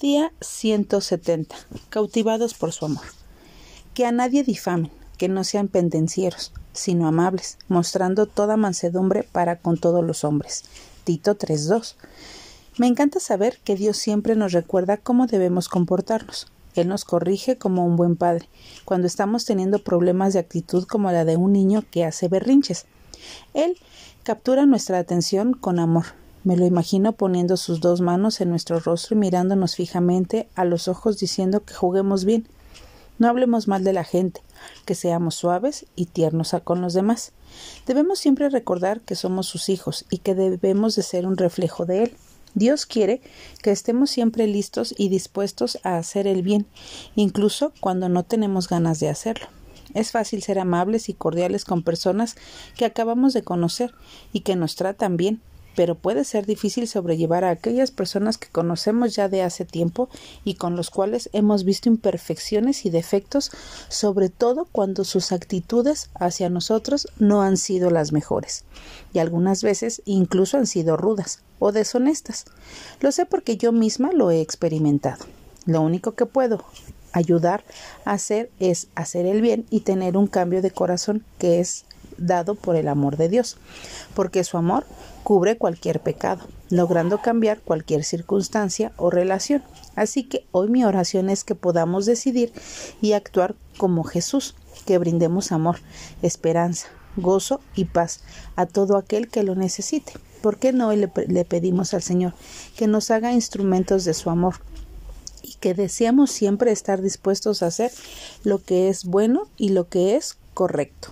Día 170. Cautivados por su amor. Que a nadie difamen, que no sean pendencieros, sino amables, mostrando toda mansedumbre para con todos los hombres. Tito 3.2. Me encanta saber que Dios siempre nos recuerda cómo debemos comportarnos. Él nos corrige como un buen padre, cuando estamos teniendo problemas de actitud como la de un niño que hace berrinches. Él captura nuestra atención con amor, me lo imagino poniendo sus dos manos en nuestro rostro y mirándonos fijamente a los ojos diciendo que juguemos bien. No hablemos mal de la gente, que seamos suaves y tiernos con los demás. Debemos siempre recordar que somos sus hijos y que debemos de ser un reflejo de Él. Dios quiere que estemos siempre listos y dispuestos a hacer el bien, incluso cuando no tenemos ganas de hacerlo. Es fácil ser amables y cordiales con personas que acabamos de conocer y que nos tratan bien, pero puede ser difícil sobrellevar a aquellas personas que conocemos ya de hace tiempo y con los cuales hemos visto imperfecciones y defectos, sobre todo cuando sus actitudes hacia nosotros no han sido las mejores, y algunas veces incluso han sido rudas o deshonestas. Lo sé porque yo misma lo he experimentado. Lo único que puedo ayudar a hacer es hacer el bien y tener un cambio de corazón que es dado por el amor de Dios, porque su amor cubre cualquier pecado, logrando cambiar cualquier circunstancia o relación. Así que hoy mi oración es que podamos decidir y actuar como Jesús, que brindemos amor, esperanza, gozo y paz a todo aquel que lo necesite. ¿Por qué no le, le pedimos al Señor que nos haga instrumentos de su amor? y que deseamos siempre estar dispuestos a hacer lo que es bueno y lo que es correcto.